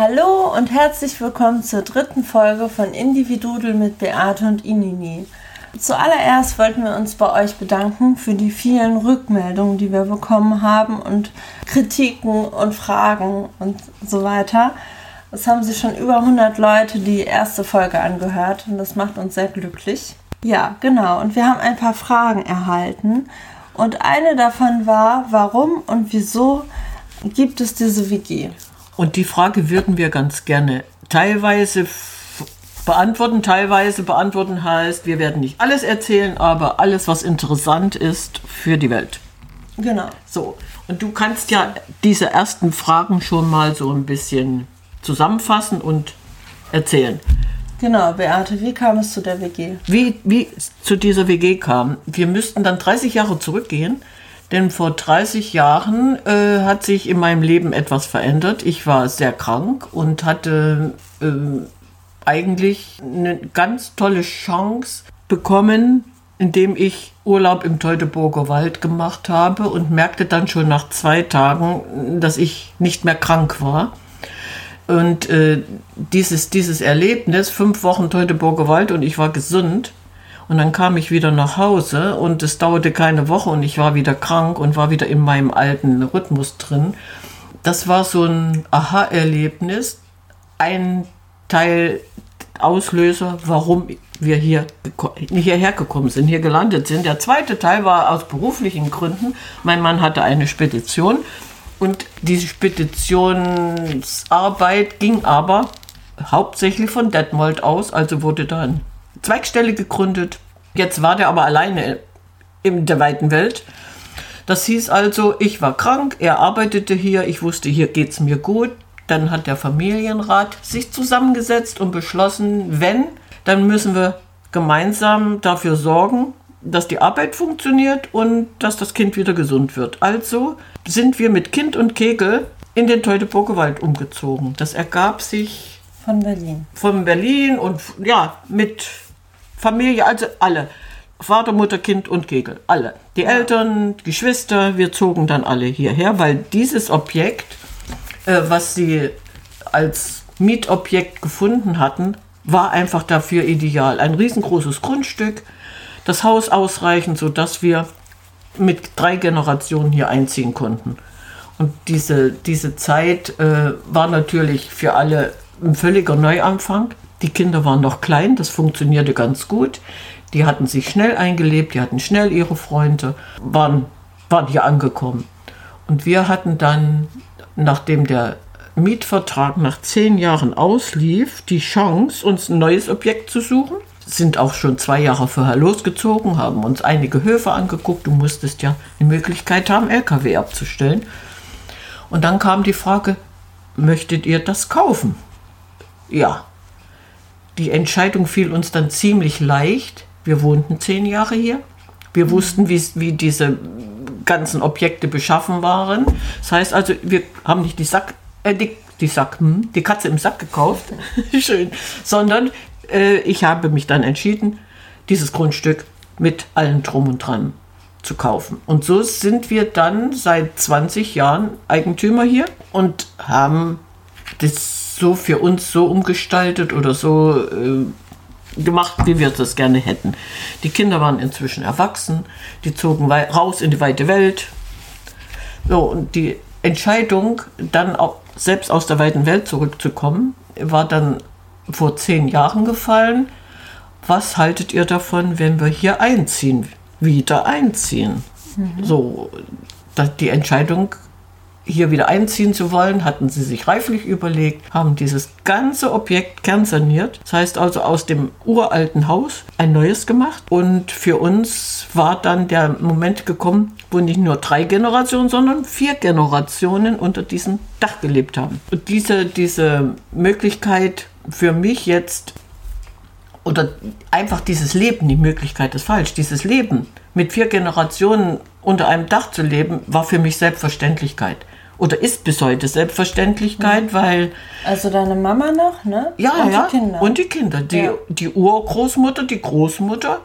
Hallo und herzlich willkommen zur dritten Folge von Individudel mit Beate und Inini. Zuallererst wollten wir uns bei euch bedanken für die vielen Rückmeldungen, die wir bekommen haben und Kritiken und Fragen und so weiter. Es haben sich schon über 100 Leute die erste Folge angehört und das macht uns sehr glücklich. Ja, genau. Und wir haben ein paar Fragen erhalten. Und eine davon war, warum und wieso gibt es diese WG? Und die Frage würden wir ganz gerne teilweise beantworten. Teilweise beantworten heißt, wir werden nicht alles erzählen, aber alles, was interessant ist für die Welt. Genau. So, und du kannst ja diese ersten Fragen schon mal so ein bisschen zusammenfassen und erzählen. Genau, Beate, wie kam es zu der WG? Wie, wie es zu dieser WG kam? Wir müssten dann 30 Jahre zurückgehen denn vor 30 Jahren äh, hat sich in meinem Leben etwas verändert. Ich war sehr krank und hatte äh, eigentlich eine ganz tolle Chance bekommen, indem ich Urlaub im Teutoburger Wald gemacht habe und merkte dann schon nach zwei Tagen, dass ich nicht mehr krank war. Und äh, dieses, dieses Erlebnis, fünf Wochen Teutoburger Wald und ich war gesund, und dann kam ich wieder nach Hause und es dauerte keine Woche und ich war wieder krank und war wieder in meinem alten Rhythmus drin. Das war so ein Aha-Erlebnis. Ein Teil Auslöser, warum wir hier hierher gekommen sind, hier gelandet sind. Der zweite Teil war aus beruflichen Gründen. Mein Mann hatte eine Spedition und diese Speditionsarbeit ging aber hauptsächlich von Detmold aus, also wurde dann Zweigstelle gegründet. Jetzt war der aber alleine in der weiten Welt. Das hieß also, ich war krank, er arbeitete hier, ich wusste, hier geht es mir gut. Dann hat der Familienrat sich zusammengesetzt und beschlossen, wenn, dann müssen wir gemeinsam dafür sorgen, dass die Arbeit funktioniert und dass das Kind wieder gesund wird. Also sind wir mit Kind und Kegel in den Teutoburger Wald umgezogen. Das ergab sich von Berlin. Von Berlin und ja, mit Familie, also alle. Vater, Mutter, Kind und Kegel, alle. Die. Eltern, Geschwister, wir zogen dann alle hierher, weil dieses Objekt, äh, was sie als Mietobjekt gefunden hatten, war einfach dafür ideal. Ein riesengroßes Grundstück, das Haus ausreichend, sodass wir mit drei Generationen hier einziehen konnten. Und diese, diese Zeit äh, war natürlich für alle ein völliger Neuanfang. Die Kinder waren noch klein, das funktionierte ganz gut. Die hatten sich schnell eingelebt, die hatten schnell ihre Freunde, waren, waren hier angekommen. Und wir hatten dann, nachdem der Mietvertrag nach zehn Jahren auslief, die Chance, uns ein neues Objekt zu suchen. Sind auch schon zwei Jahre vorher losgezogen, haben uns einige Höfe angeguckt. Du musstest ja die Möglichkeit haben, LKW abzustellen. Und dann kam die Frage, möchtet ihr das kaufen? Ja, die Entscheidung fiel uns dann ziemlich leicht. Wir wohnten zehn Jahre hier. Wir mhm. wussten, wie, wie diese ganzen Objekte beschaffen waren. Das heißt also, wir haben nicht die Sack, äh, die, die Sack, hm, die Katze im Sack gekauft, schön, sondern äh, ich habe mich dann entschieden, dieses Grundstück mit allem Drum und Dran zu kaufen. Und so sind wir dann seit 20 Jahren Eigentümer hier und haben das so für uns so umgestaltet oder so äh, gemacht, wie wir das gerne hätten. Die Kinder waren inzwischen erwachsen, die zogen raus in die weite Welt. So, und die Entscheidung, dann auch selbst aus der weiten Welt zurückzukommen, war dann vor zehn Jahren gefallen. Was haltet ihr davon, wenn wir hier einziehen, wieder einziehen? Mhm. So, die Entscheidung hier wieder einziehen zu wollen, hatten sie sich reiflich überlegt, haben dieses ganze Objekt kernsaniert. Das heißt also aus dem uralten Haus ein neues gemacht. Und für uns war dann der Moment gekommen, wo nicht nur drei Generationen, sondern vier Generationen unter diesem Dach gelebt haben. Und diese, diese Möglichkeit für mich jetzt oder einfach dieses Leben, die Möglichkeit ist falsch, dieses Leben mit vier Generationen unter einem Dach zu leben, war für mich Selbstverständlichkeit oder ist bis heute Selbstverständlichkeit, mhm. weil. Also deine Mama noch, ne? Ja, und ja. Die Kinder. Und die Kinder. Die, ja. die Urgroßmutter, die Großmutter,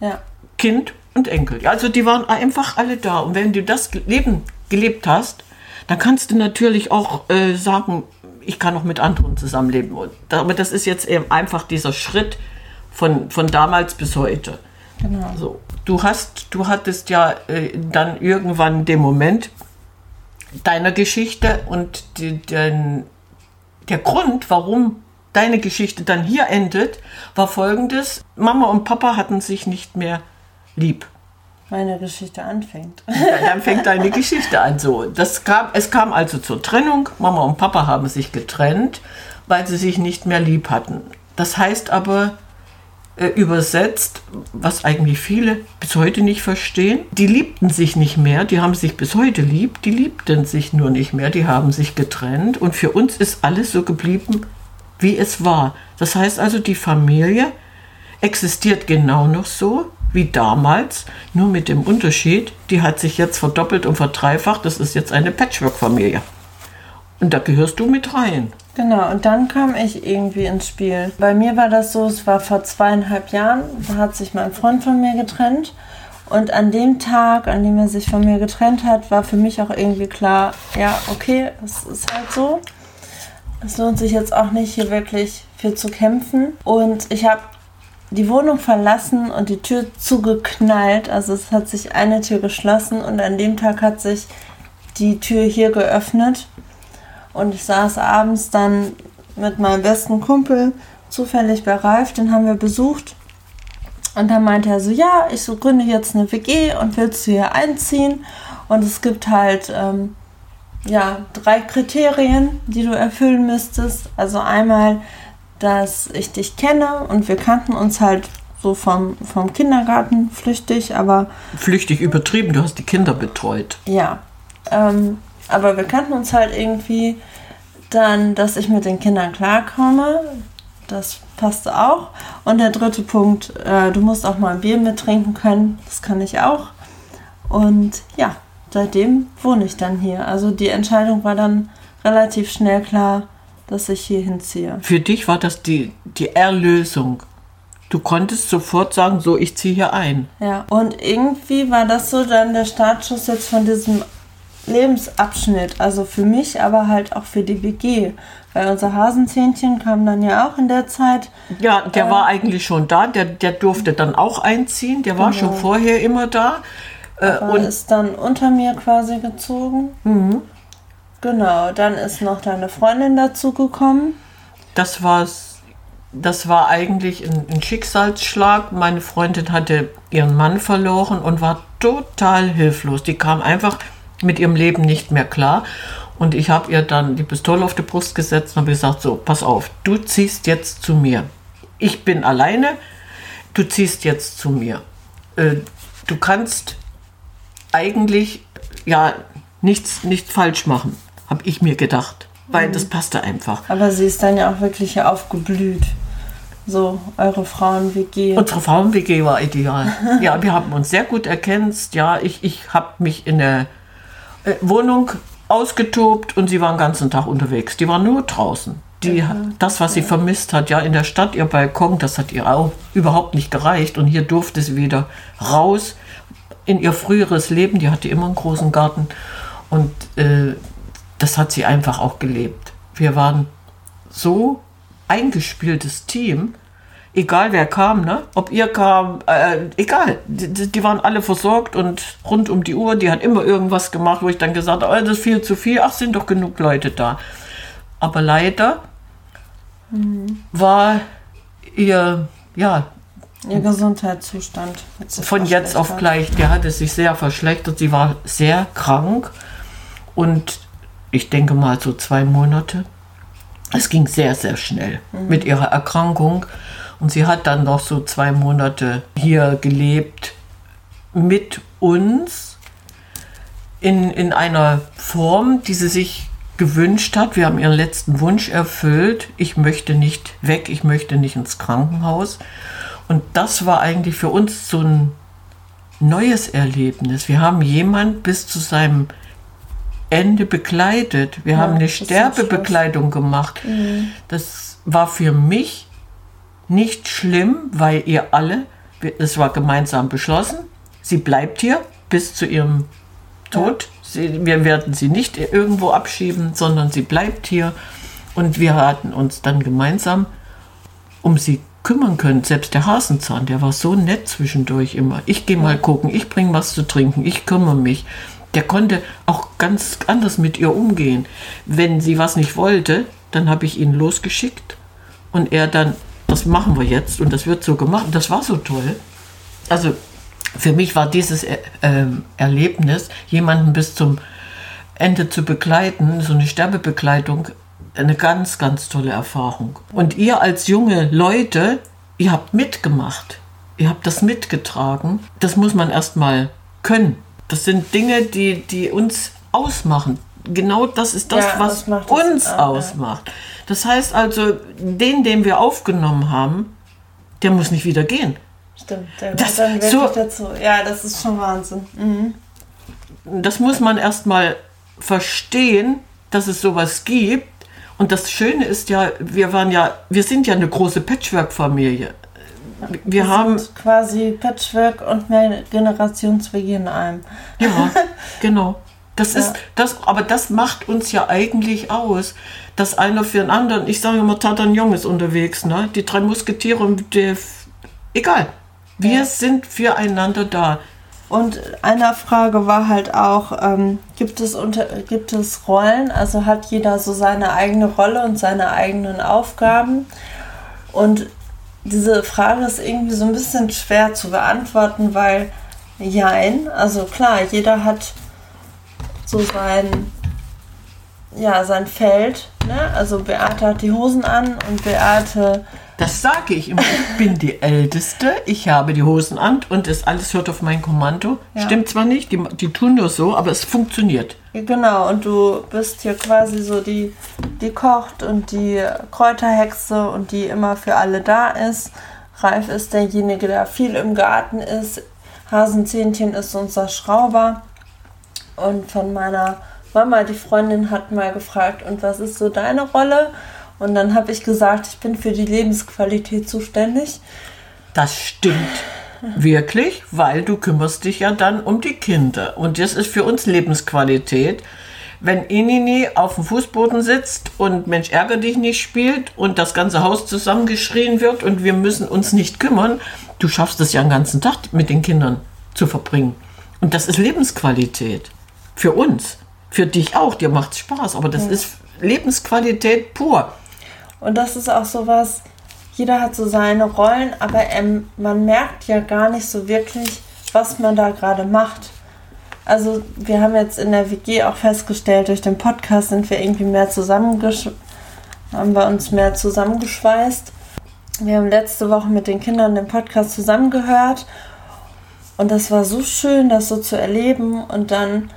ja. Kind und Enkel. Also die waren einfach alle da. Und wenn du das Leben gelebt hast, dann kannst du natürlich auch äh, sagen, ich kann auch mit anderen zusammenleben. Und, aber das ist jetzt eben einfach dieser Schritt von, von damals bis heute. Genau. So, du hast, du hattest ja äh, dann irgendwann den Moment deiner Geschichte und die, den, der Grund, warum deine Geschichte dann hier endet, war folgendes. Mama und Papa hatten sich nicht mehr lieb. Meine Geschichte anfängt. Dann fängt deine Geschichte an. So, das kam, es kam also zur Trennung. Mama und Papa haben sich getrennt, weil sie sich nicht mehr lieb hatten. Das heißt aber äh, übersetzt, was eigentlich viele bis heute nicht verstehen, die liebten sich nicht mehr, die haben sich bis heute lieb, die liebten sich nur nicht mehr, die haben sich getrennt und für uns ist alles so geblieben, wie es war. Das heißt also, die Familie existiert genau noch so, wie damals, nur mit dem Unterschied, die hat sich jetzt verdoppelt und verdreifacht. Das ist jetzt eine Patchwork-Familie. Und da gehörst du mit rein. Genau, und dann kam ich irgendwie ins Spiel. Bei mir war das so, es war vor zweieinhalb Jahren, da hat sich mein Freund von mir getrennt. Und an dem Tag, an dem er sich von mir getrennt hat, war für mich auch irgendwie klar, ja, okay, es ist halt so. Es lohnt sich jetzt auch nicht, hier wirklich viel zu kämpfen. Und ich habe die Wohnung verlassen und die Tür zugeknallt. Also es hat sich eine Tür geschlossen und an dem Tag hat sich die Tür hier geöffnet. Und ich saß abends dann mit meinem besten Kumpel zufällig bei Ralf, den haben wir besucht. Und dann meinte er so, ja, ich so gründe jetzt eine WG und willst du hier einziehen? Und es gibt halt ähm, ja, drei Kriterien, die du erfüllen müsstest. Also einmal dass ich dich kenne und wir kannten uns halt so vom, vom Kindergarten flüchtig, aber. Flüchtig übertrieben, du hast die Kinder betreut. Ja. Ähm, aber wir kannten uns halt irgendwie dann, dass ich mit den Kindern klarkomme. Das passte auch. Und der dritte Punkt, äh, du musst auch mal ein Bier mittrinken können. Das kann ich auch. Und ja, seitdem wohne ich dann hier. Also die Entscheidung war dann relativ schnell klar, dass ich hier hinziehe. Für dich war das die, die Erlösung. Du konntest sofort sagen, so, ich ziehe hier ein. Ja, und irgendwie war das so dann der Startschuss jetzt von diesem Lebensabschnitt. Also für mich, aber halt auch für die WG. Weil unser Hasenzähnchen kam dann ja auch in der Zeit. Ja, der äh, war eigentlich schon da. Der, der durfte dann auch einziehen. Der war genau. schon vorher immer da. Äh, und ist dann unter mir quasi gezogen. Mhm. Genau, dann ist noch deine Freundin dazugekommen. Das war's. Das war eigentlich ein, ein, Schicksalsschlag. Meine Freundin hatte ihren Mann verloren und war total hilflos. Die kam einfach mit ihrem Leben nicht mehr klar. Und ich habe ihr dann die Pistole auf die Brust gesetzt und habe gesagt, so, pass auf, du ziehst jetzt zu mir. Ich bin alleine, du ziehst jetzt zu mir. Äh, du kannst eigentlich ja nichts, nichts falsch machen habe ich mir gedacht. Weil mhm. das passte einfach. Aber sie ist dann ja auch wirklich aufgeblüht. So, eure Frauen-WG. Unsere Frauen-WG war ideal. ja, wir haben uns sehr gut erkennst. Ja, ich, ich habe mich in der äh, Wohnung ausgetobt und sie war den ganzen Tag unterwegs. Die war nur draußen. Die, ja, das, was sie vermisst hat, ja, in der Stadt, ihr Balkon, das hat ihr auch überhaupt nicht gereicht. Und hier durfte sie wieder raus in ihr früheres Leben. Die hatte immer einen großen Garten. Und äh, das hat sie einfach auch gelebt. Wir waren so eingespieltes Team, egal wer kam, ne? Ob ihr kam, äh, egal. Die, die, waren alle versorgt und rund um die Uhr. Die hat immer irgendwas gemacht, wo ich dann gesagt habe, oh, das ist viel zu viel. Ach, sind doch genug Leute da. Aber leider mhm. war ihr, ja. Ihr Gesundheitszustand. Von jetzt auf gleich, der hatte sich sehr verschlechtert. Sie war sehr krank und ich denke mal so zwei Monate. Es ging sehr, sehr schnell mhm. mit ihrer Erkrankung. Und sie hat dann noch so zwei Monate hier gelebt mit uns in, in einer Form, die sie sich gewünscht hat. Wir haben ihren letzten Wunsch erfüllt. Ich möchte nicht weg, ich möchte nicht ins Krankenhaus. Und das war eigentlich für uns so ein neues Erlebnis. Wir haben jemand bis zu seinem Ende begleitet. Wir ja, haben eine Sterbebekleidung gemacht. Mhm. Das war für mich nicht schlimm, weil ihr alle, es war gemeinsam beschlossen, sie bleibt hier bis zu ihrem Tod. Ja. Sie, wir werden sie nicht irgendwo abschieben, sondern sie bleibt hier. Und wir hatten uns dann gemeinsam um sie kümmern können. Selbst der Hasenzahn, der war so nett zwischendurch immer. Ich gehe mal gucken, ich bringe was zu trinken, ich kümmere mich. Der konnte auch ganz anders mit ihr umgehen. Wenn sie was nicht wollte, dann habe ich ihn losgeschickt und er dann, das machen wir jetzt und das wird so gemacht. Das war so toll. Also für mich war dieses äh, ähm, Erlebnis, jemanden bis zum Ende zu begleiten, so eine Sterbebegleitung, eine ganz, ganz tolle Erfahrung. Und ihr als junge Leute, ihr habt mitgemacht. Ihr habt das mitgetragen. Das muss man erstmal können. Das sind Dinge, die, die uns ausmachen. Genau das ist das, Ja, was das uns ja. ausmacht. Das heißt also, den, den wir aufgenommen haben, der muss nicht wieder gehen. Stimmt, der Das- das, dann wirklich so- dazu. Ja, das ist schon Wahnsinn. Mhm. das muss man erstmal verstehen, dass es sowas gibt. Und das Schöne ist ja, wir waren ja, wir sind ja eine große Patchwork-Familie. Wir haben, sind quasi Patchwork und mehr Generationswege in einem. ja, genau. Das Ja. ist, das, aber das macht uns ja eigentlich aus, dass einer für den anderen, ich sage immer, Tatagnon ist unterwegs, ne? Die drei Musketiere und der, egal. Wir Ja. sind füreinander da. Und eine Frage war halt auch, ähm, gibt, es unter, gibt es Rollen? Also hat jeder so seine eigene Rolle und seine eigenen Aufgaben? Und diese Frage ist irgendwie so ein bisschen schwer zu beantworten, weil jein, also klar, jeder hat so sein, ja, sein Feld. Ne? Also Beate hat die Hosen an und Beate Das sage ich immer. Ich bin die Älteste, ich habe die Hosen an und das alles hört auf mein Kommando. Ja. Stimmt zwar nicht, die, die tun nur so, aber es funktioniert. Ja, Genau, und du bist hier quasi so die, die kocht und die Kräuterhexe und die immer für alle da ist. Ralf ist derjenige, der viel im Garten ist. Hasenzähnchen ist unser Schrauber. Und von meiner Mama, die Freundin, hat mal gefragt, und was ist so deine Rolle? Und dann habe ich gesagt, ich bin für die Lebensqualität zuständig. Das stimmt wirklich, weil du kümmerst dich ja dann um die Kinder. Und das ist für uns Lebensqualität. Wenn Inini auf dem Fußboden sitzt und Mensch ärger dich nicht spielt und das ganze Haus zusammengeschrien wird und wir müssen uns nicht kümmern, du schaffst es ja den ganzen Tag mit den Kindern zu verbringen. Und das ist Lebensqualität. Für uns. Für dich auch. Dir macht es Spaß. Aber das ist Lebensqualität pur. Und das ist auch sowas, jeder hat so seine Rollen, aber ähm, man merkt ja gar nicht so wirklich, was man da gerade macht. Also wir haben jetzt in der WG auch festgestellt, durch den Podcast sind wir irgendwie mehr zusammengesch haben wir uns mehr zusammengeschweißt. Wir haben letzte Woche mit den Kindern den Podcast zusammengehört und das war so schön, das so zu erleben und dann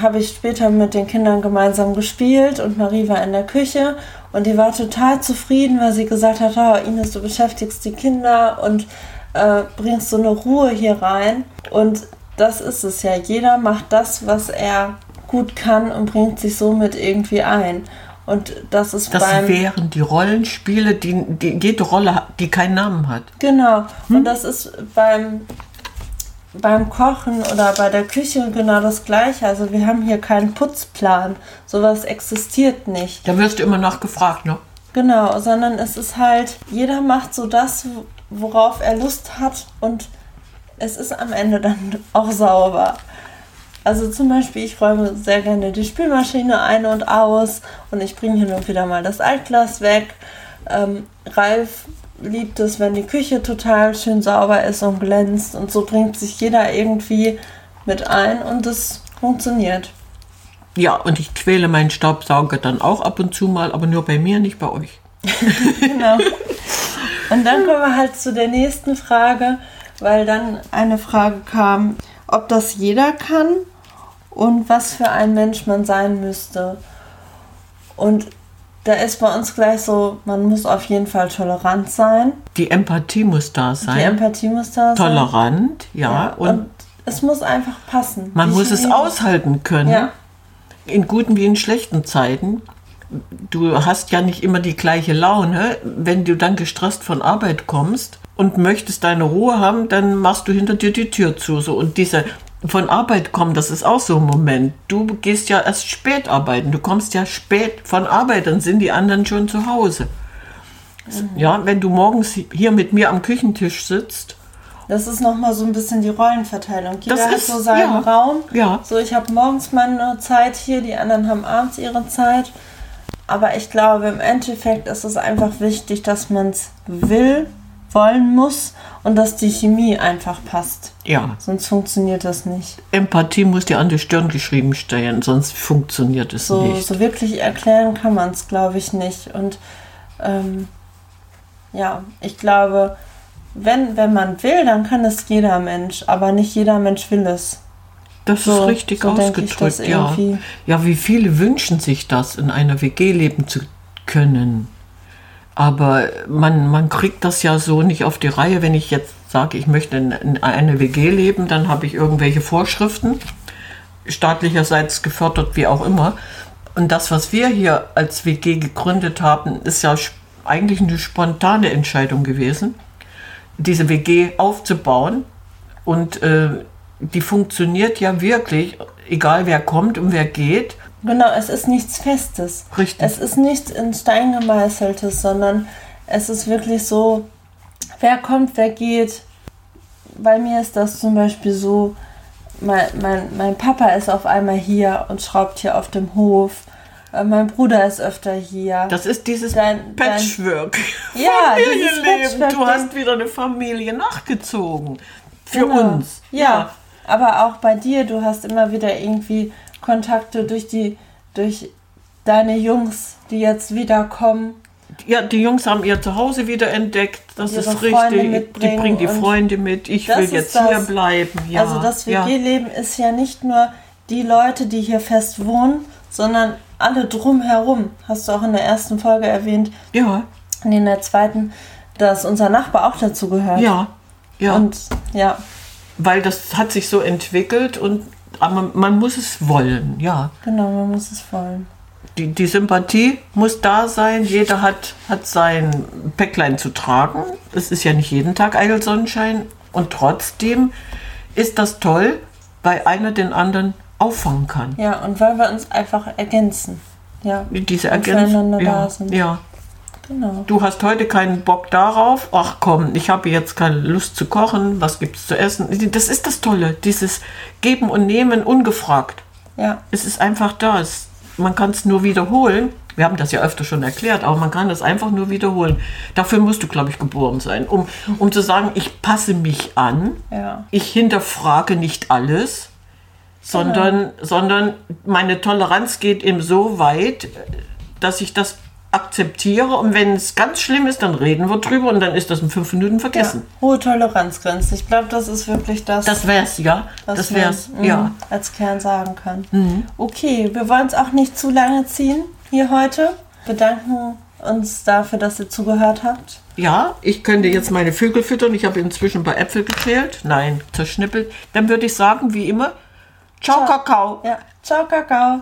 habe ich später mit den Kindern gemeinsam gespielt und Marie war in der Küche und die war total zufrieden, weil sie gesagt hat, oh, Ines, du beschäftigst die Kinder und äh, bringst so eine Ruhe hier rein. Und das ist es ja. Jeder macht das, was er gut kann und bringt sich somit irgendwie ein. Und das ist Das beim... wären die Rollenspiele, die, die jede Rolle, die keinen Namen hat. Genau. Und das ist beim, beim Kochen oder bei der Küche genau das Gleiche. Also wir haben hier keinen Putzplan. Sowas existiert nicht. Da wirst du immer nachgefragt, ne? Genau, sondern es ist halt, jeder macht so das, worauf er Lust hat und es ist am Ende dann auch sauber. Also zum Beispiel, ich räume sehr gerne die Spülmaschine ein und aus und ich bringe hin und wieder mal das Altglas weg. Ähm, Ralf liebt es, wenn die Küche total schön sauber ist und glänzt und so bringt sich jeder irgendwie mit ein und es funktioniert. Ja, und ich quäle meinen Staubsauger dann auch ab und zu mal, aber nur bei mir, nicht bei euch. Genau. Und dann kommen wir halt zu der nächsten Frage, weil dann eine Frage kam, ob das jeder kann und was für ein Mensch man sein müsste. Und da ist bei uns gleich so, man muss auf jeden Fall tolerant sein. Die Empathie muss da Die sein. Empathie muss da sein. Tolerant, ja. Ja, und, und, es muss einfach passen. man Die muss es aushalten können. Ja, In guten wie in schlechten Zeiten. Du hast ja nicht immer die gleiche Laune. Wenn du dann gestresst von Arbeit kommst und möchtest deine Ruhe haben, dann machst du hinter dir die Tür zu. So. Und diese von Arbeit kommen, das ist auch so ein Moment. Du gehst ja erst spät arbeiten. Du kommst ja spät von Arbeit, dann sind die anderen schon zu Hause. Ja, wenn du morgens hier mit mir am Küchentisch sitzt, Das ist nochmal so ein bisschen die Rollenverteilung. Jeder Das hat ist- so seinen ja. Raum. Ja. So, ich habe morgens meine Zeit hier, die anderen haben abends ihre Zeit. Aber ich glaube, im Endeffekt ist es einfach wichtig, dass man es will, wollen muss und dass die Chemie einfach passt. ja, Sonst funktioniert das nicht. Empathie muss dir an die Stirn geschrieben stehen, sonst funktioniert es So, nicht. so wirklich erklären kann man es, glaube ich, nicht. Und ähm, ja, ich glaube, wenn, wenn man will, dann kann es jeder Mensch, aber nicht jeder Mensch will es. Das So- ist richtig so ausgedrückt, ja. irgendwie. Ja, wie viele wünschen sich das, in einer WG leben zu können? Aber man, man kriegt das ja so nicht auf die Reihe. Wenn ich jetzt sage, ich möchte in, in eine WG leben, dann habe ich irgendwelche Vorschriften, staatlicherseits gefördert, wie auch immer. Und das, was wir hier als WG gegründet haben, ist ja eigentlich eine spontane Entscheidung gewesen, diese WG aufzubauen. Und äh, die funktioniert ja wirklich, egal wer kommt und wer geht. Genau, es ist nichts Festes. Richtig. Es ist nichts in Stein gemeißeltes, sondern es ist wirklich so, wer kommt, wer geht. Bei mir ist das zum Beispiel so, mein, mein, mein Papa ist auf einmal hier und schraubt hier auf dem Hof. Äh, Mein Bruder ist öfter hier. Das ist dieses Dein- dein- Patchwork. Ja, dieses Familienleben. Patchwork, Du hast dein- wieder eine Familie nachgezogen. Für Genau. uns. Ja. aber auch bei dir, du hast immer wieder irgendwie Kontakte durch die, durch deine Jungs, die jetzt wiederkommen. Ja, die Jungs haben ihr Zuhause wieder entdeckt. Das ist richtig. Die bringen die und Freunde mit. Ich will jetzt das. hier bleiben. Ja. Also das ja. WG-Leben ist ja nicht nur die Leute, die hier fest wohnen, sondern alle drumherum. Hast du auch in der ersten Folge erwähnt, Ja, und in der zweiten, dass unser Nachbar auch dazu gehört. ja, ja. Und ja, Weil das hat sich so entwickelt und aber man muss es wollen, ja. genau, man muss es wollen. Die, die Sympathie muss da sein. Jeder hat, hat sein Päcklein zu tragen. Es ist ja nicht jeden Tag Eigel Sonnenschein. Und trotzdem ist das toll, weil einer den anderen auffangen kann. Ja, und weil wir uns einfach ergänzen. Ja, Diese Ergänzung. Ja, da sind. ja. Genau. Du hast heute keinen Bock darauf. Ach komm, ich habe jetzt keine Lust zu kochen. Was gibt's zu essen? Das ist das Tolle. Dieses Geben und Nehmen ungefragt. Ja, Es ist einfach da. Es, man kann es nur wiederholen. Wir haben das ja öfter schon erklärt, aber man kann es einfach nur wiederholen. Dafür musst du, glaube ich, geboren sein, um, um zu sagen, ich passe mich an, ja. ich hinterfrage nicht alles, sondern, sondern meine Toleranz geht eben so weit, dass ich das akzeptiere und wenn es ganz schlimm ist, dann reden wir drüber und dann ist das in fünf Minuten ja. vergessen. Hohe Toleranzgrenze. Ich glaube, das ist wirklich das, Das wär's, ja. Das man, wär's, mm, ja. Mhm. als Kern sagen kann. Okay, wir wollen es auch nicht zu lange ziehen hier heute. Bedanken uns dafür, dass ihr zugehört habt. Ja, ich könnte jetzt meine Vögel füttern. Ich habe inzwischen ein paar Äpfel gezählt. Nein, zerschnippelt. Dann würde ich sagen, wie immer, ciao, Kakao. Ja, ciao, Kakao.